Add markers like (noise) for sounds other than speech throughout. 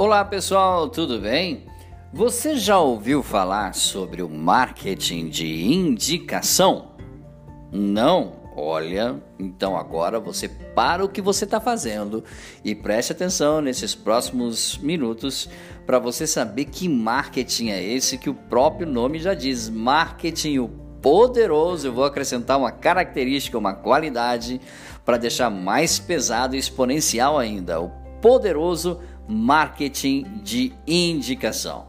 Olá pessoal, tudo bem? Você já ouviu falar sobre o marketing de indicação? Não? Olha, então agora você para o que você está fazendo e preste atenção nesses próximos minutos para você saber que marketing é esse que o próprio nome já diz: marketing o poderoso. Eu vou acrescentar uma característica, uma qualidade para deixar mais pesado e exponencial ainda: o poderoso marketing de indicação.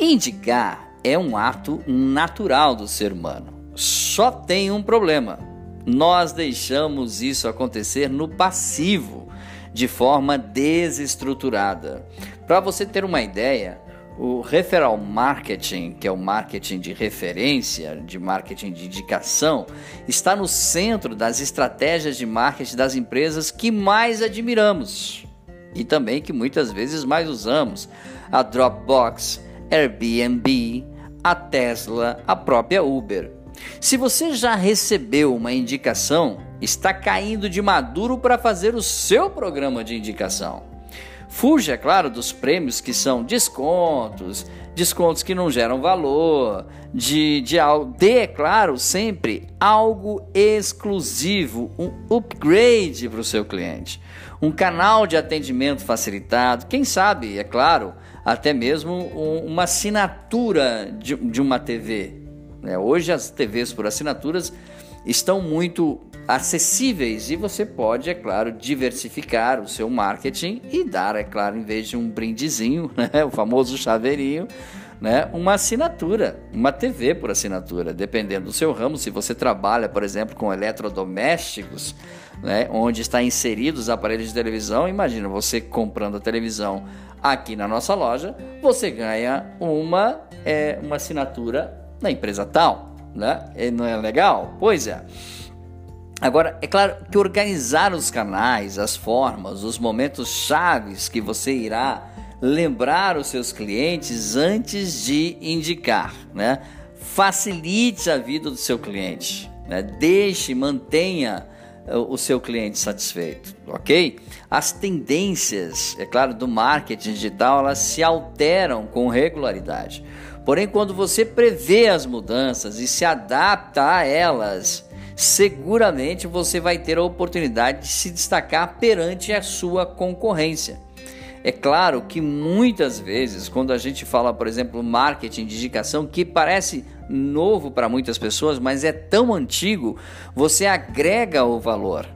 Indicar é um ato natural do ser humano. Só tem um problema. Nós deixamos isso acontecer no passivo, de forma desestruturada. Para você ter uma ideia, o referral marketing, que é o marketing de referência, de marketing de indicação, está no centro das estratégias de marketing das empresas que mais admiramos e também que muitas vezes mais usamos: a Dropbox, Airbnb, a Tesla, a própria Uber. Se você já recebeu uma indicação, está caindo de maduro para fazer o seu programa de indicação. Fuja, é claro, dos prêmios que são descontos, descontos que não geram valor, de, de. Dê, é claro, sempre algo exclusivo, um upgrade para o seu cliente. Um canal de atendimento facilitado, quem sabe, é claro, até mesmo um, uma assinatura de, de uma TV. Né? Hoje as TVs por assinaturas estão muito acessíveis e você pode, é claro, diversificar o seu marketing e dar, é claro, em vez de um brindezinho, (laughs) né, o famoso chaveirinho, né, uma assinatura, uma TV por assinatura, dependendo do seu ramo. Se você trabalha, por exemplo, com eletrodomésticos, né, onde está inseridos os aparelhos de televisão, imagina você comprando a televisão aqui na nossa loja, você ganha uma, é, uma assinatura na empresa tal, né? E não é legal? Pois é. Agora, é claro que organizar os canais, as formas, os momentos chaves que você irá lembrar os seus clientes antes de indicar, né? Facilite a vida do seu cliente, né? Deixe, mantenha eh, o seu cliente satisfeito, ok? As tendências, é claro, do marketing digital, elas se alteram com regularidade. Porém, quando você prevê as mudanças e se adapta a elas, seguramente você vai ter a oportunidade de se destacar perante a sua concorrência. É claro que muitas vezes, quando a gente fala, por exemplo, marketing de indicação, que parece novo para muitas pessoas, mas é tão antigo, você agrega o valor.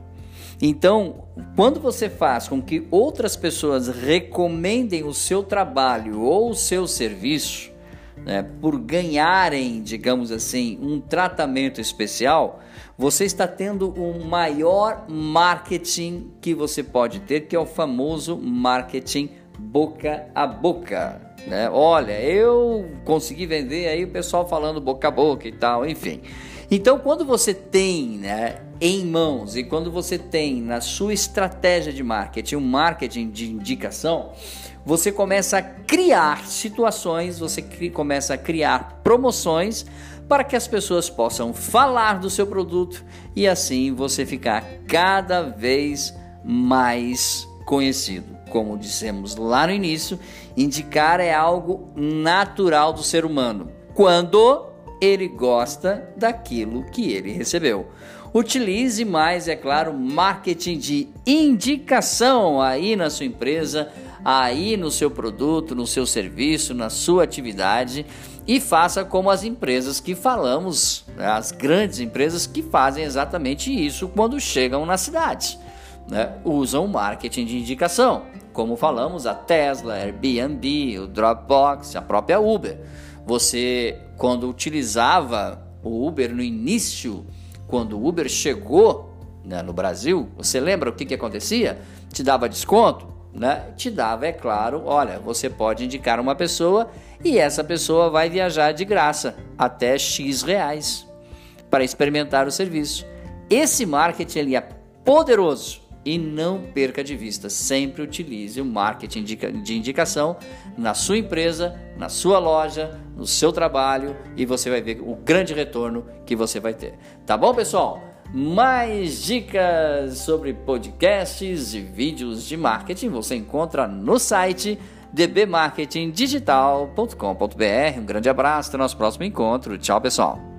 Então, quando você faz com que outras pessoas recomendem o seu trabalho ou o seu serviço, né, por ganharem, digamos assim, um tratamento especial, você está tendo o maior marketing que você pode ter, que é o famoso marketing boca a boca. Né? Olha, eu consegui vender aí o pessoal falando boca a boca e tal, enfim. Então, quando você tem né, em mãos e quando você tem na sua estratégia de marketing um marketing de indicação, você começa a criar situações, você começa a criar promoções para que as pessoas possam falar do seu produto e assim você ficar cada vez mais conhecido. Como dissemos lá no início, indicar é algo natural do ser humano. Quando ele gosta daquilo que ele recebeu. Utilize mais, é claro, marketing de indicação aí na sua empresa, aí no seu produto, no seu serviço, na sua atividade e faça como as empresas que falamos, né, as grandes empresas que fazem exatamente isso quando chegam na cidade. Né? Usam o marketing de indicação, como falamos, a Tesla, Airbnb, o Dropbox, a própria Uber. Você, quando utilizava o Uber no início, quando o Uber chegou né, no Brasil, você lembra o que, que acontecia? Te dava desconto? Né, te dava, é claro, olha, você pode indicar uma pessoa e essa pessoa vai viajar de graça até X reais para experimentar o serviço. Esse marketing ele é poderoso e não perca de vista, sempre utilize o marketing de indicação na sua empresa, na sua loja, no seu trabalho e você vai ver o grande retorno que você vai ter. Tá bom, pessoal? Mais dicas sobre podcasts e vídeos de marketing você encontra no site dbmarketingdigital.com.br. Um grande abraço, até o nosso próximo encontro. Tchau, pessoal.